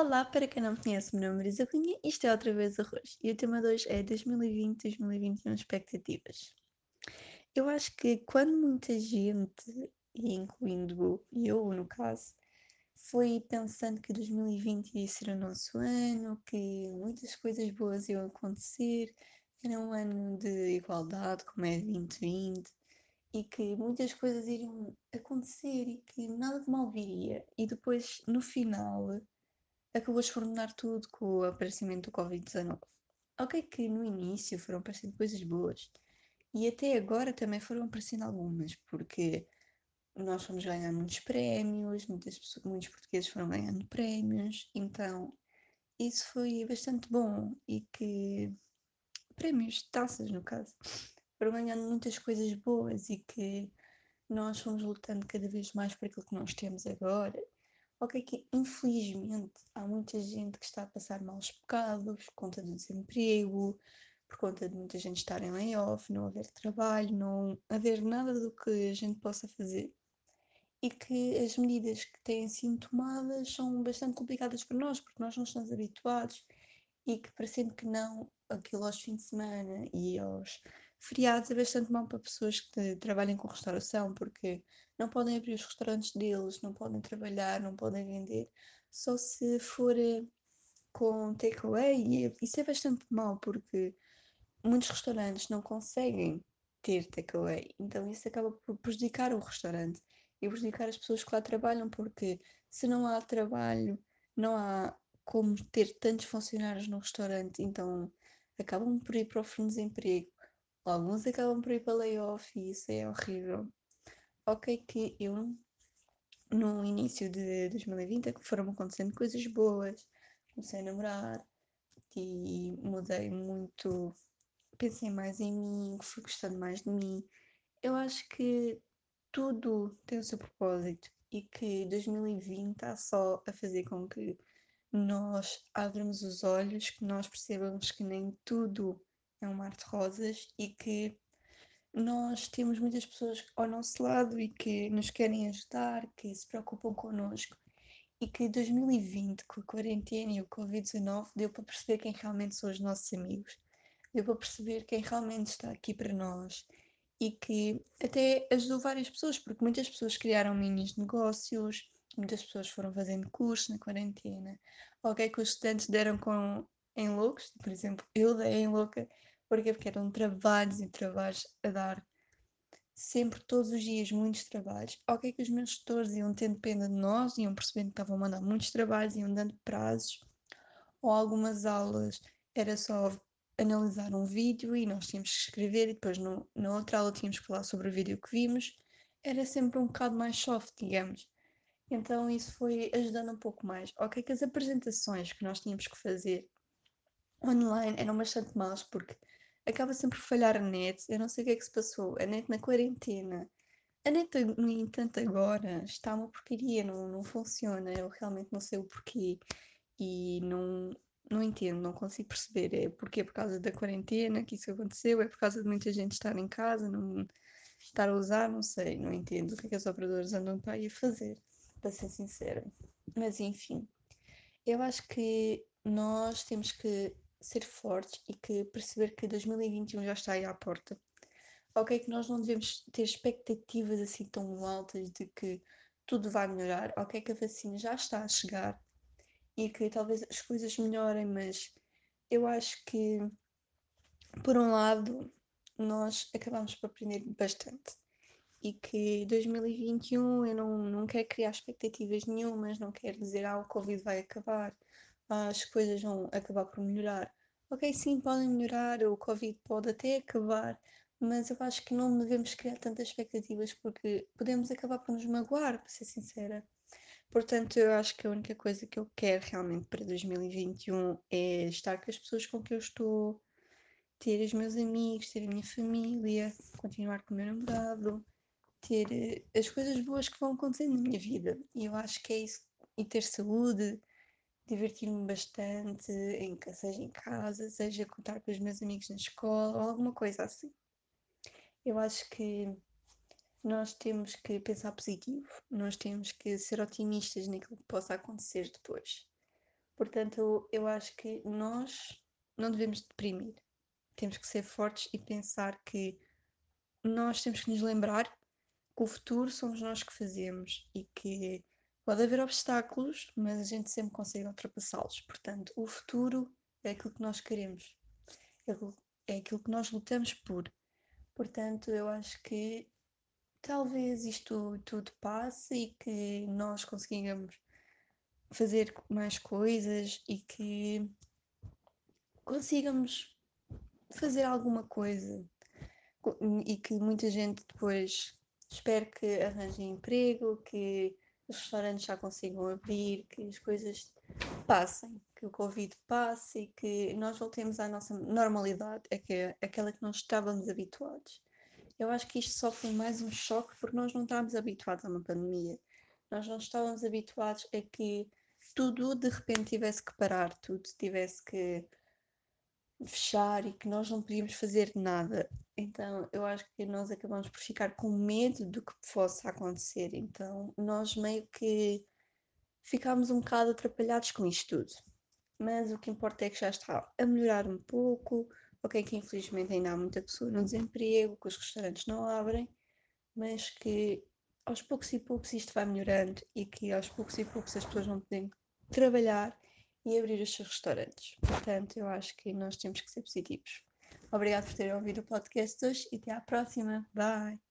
Olá, para quem não me conhece, meu nome é Marisa Cunha e isto é outra vez Arroz. E o tema de hoje é 2020-2021 expectativas. Eu acho que quando muita gente, incluindo eu no caso, foi pensando que 2020 ia ser o nosso ano, que muitas coisas boas iam acontecer, era um ano de igualdade, como é 2020, e que muitas coisas iriam acontecer e que nada de mal viria. E depois, no final acabou a desmoronar tudo com o aparecimento do Covid-19. Ok que no início foram aparecendo coisas boas e até agora também foram aparecendo algumas, porque nós fomos ganhar muitos prémios, muitas pessoas, muitos portugueses foram ganhando prémios, então isso foi bastante bom e que prémios, taças no caso, foram ganhando muitas coisas boas e que nós fomos lutando cada vez mais por aquilo que nós temos agora Ok, que infelizmente há muita gente que está a passar maus bocados por conta do desemprego, por conta de muita gente estar em layoff, não haver trabalho, não haver nada do que a gente possa fazer. E que as medidas que têm sido tomadas são bastante complicadas para nós, porque nós não estamos habituados e que parecendo que não, aquilo aos fins de semana e aos feriados é bastante mau para pessoas que trabalham com restauração, porque não podem abrir os restaurantes deles, não podem trabalhar, não podem vender, só se for eh, com takeaway, e isso é bastante mau, porque muitos restaurantes não conseguem ter takeaway, então isso acaba por prejudicar o restaurante e prejudicar as pessoas que lá trabalham, porque se não há trabalho, não há como ter tantos funcionários no restaurante, então acabam por ir para o fundo de desemprego. Alguns acabam por ir para layoff e isso é horrível. Ok que eu no início de 2020 foram acontecendo coisas boas, comecei a namorar e mudei muito, pensei mais em mim, fui gostando mais de mim. Eu acho que tudo tem o seu propósito e que 2020 está só a fazer com que nós abramos os olhos, que nós percebamos que nem tudo é um mar de rosas e que nós temos muitas pessoas ao nosso lado e que nos querem ajudar, que se preocupam connosco. E que 2020, com a quarentena e o Covid-19, deu para perceber quem realmente são os nossos amigos, deu para perceber quem realmente está aqui para nós. E que até ajudou várias pessoas, porque muitas pessoas criaram minis negócios, muitas pessoas foram fazendo cursos na quarentena, ok que os estudantes deram com em loucos, por exemplo, eu dei em louca, porque porque eram trabalhos e trabalhos a dar sempre, todos os dias, muitos trabalhos. Ok que os meus tutores iam tendo pena de nós, iam percebendo que estavam a mandar muitos trabalhos, iam dando prazos, ou algumas aulas era só analisar um vídeo e nós tínhamos que escrever e depois no, na outra aula tínhamos que falar sobre o vídeo que vimos. Era sempre um bocado mais soft, digamos. Então isso foi ajudando um pouco mais. Ok, que as apresentações que nós tínhamos que fazer online eram bastante más porque acaba sempre por falhar a net. Eu não sei o que é que se passou. A net na quarentena. A net, no entanto, agora está uma porcaria, não, não funciona. Eu realmente não sei o porquê e não, não entendo, não consigo perceber. É porque é por causa da quarentena que isso aconteceu, é por causa de muita gente estar em casa, não estar a usar, não sei, não entendo o que é que os operadores andam para aí a fazer, para ser sincera. Mas enfim, eu acho que nós temos que ser fortes e que perceber que 2021 já está aí à porta. Ok, que nós não devemos ter expectativas assim tão altas de que tudo vai melhorar. Ok, que a vacina já está a chegar e que talvez as coisas melhorem, mas eu acho que, por um lado, nós acabamos por aprender bastante e que 2021 eu não, não quero criar expectativas nenhumas, não quero dizer ah, o Covid vai acabar, as coisas vão acabar por melhorar. Ok, sim, podem melhorar, o Covid pode até acabar, mas eu acho que não devemos criar tantas expectativas porque podemos acabar por nos magoar, para ser sincera. Portanto, eu acho que a única coisa que eu quero realmente para 2021 é estar com as pessoas com que eu estou, ter os meus amigos, ter a minha família, continuar com o meu namorado, ter eh, as coisas boas que vão acontecendo na minha vida. E eu acho que é isso. E ter saúde, divertir-me bastante, em, seja em casa, seja contar com os meus amigos na escola ou alguma coisa assim. Eu acho que nós temos que pensar positivo, nós temos que ser otimistas naquilo que possa acontecer depois. Portanto, eu acho que nós não devemos deprimir. Temos que ser fortes e pensar que nós temos que nos lembrar que o futuro somos nós que fazemos e que pode haver obstáculos, mas a gente sempre consegue ultrapassá-los. Portanto, o futuro é aquilo que nós queremos, é aquilo que nós lutamos por. Portanto, eu acho que talvez isto tudo passe e que nós consigamos fazer mais coisas e que consigamos fazer alguma coisa e que muita gente depois espere que arranje emprego, que os restaurantes já consigam abrir, que as coisas passem, que o Covid passe e que nós voltemos à nossa normalidade, é que aquela que nós estávamos habituados. Eu acho que isto só foi mais um choque porque nós não estávamos habituados a uma pandemia. Nós não estávamos habituados a que tudo de repente tivesse que parar, tudo tivesse que fechar e que nós não podíamos fazer nada. Então eu acho que nós acabamos por ficar com medo do que possa acontecer. Então nós meio que ficámos um bocado atrapalhados com isto tudo. Mas o que importa é que já está a melhorar um pouco. Ok, que infelizmente ainda há muita pessoa no desemprego, que os restaurantes não abrem, mas que aos poucos e poucos isto vai melhorando e que aos poucos e poucos as pessoas vão poder trabalhar e abrir os seus restaurantes. Portanto, eu acho que nós temos que ser positivos. Obrigado por terem ouvido o podcast hoje e até à próxima. Bye!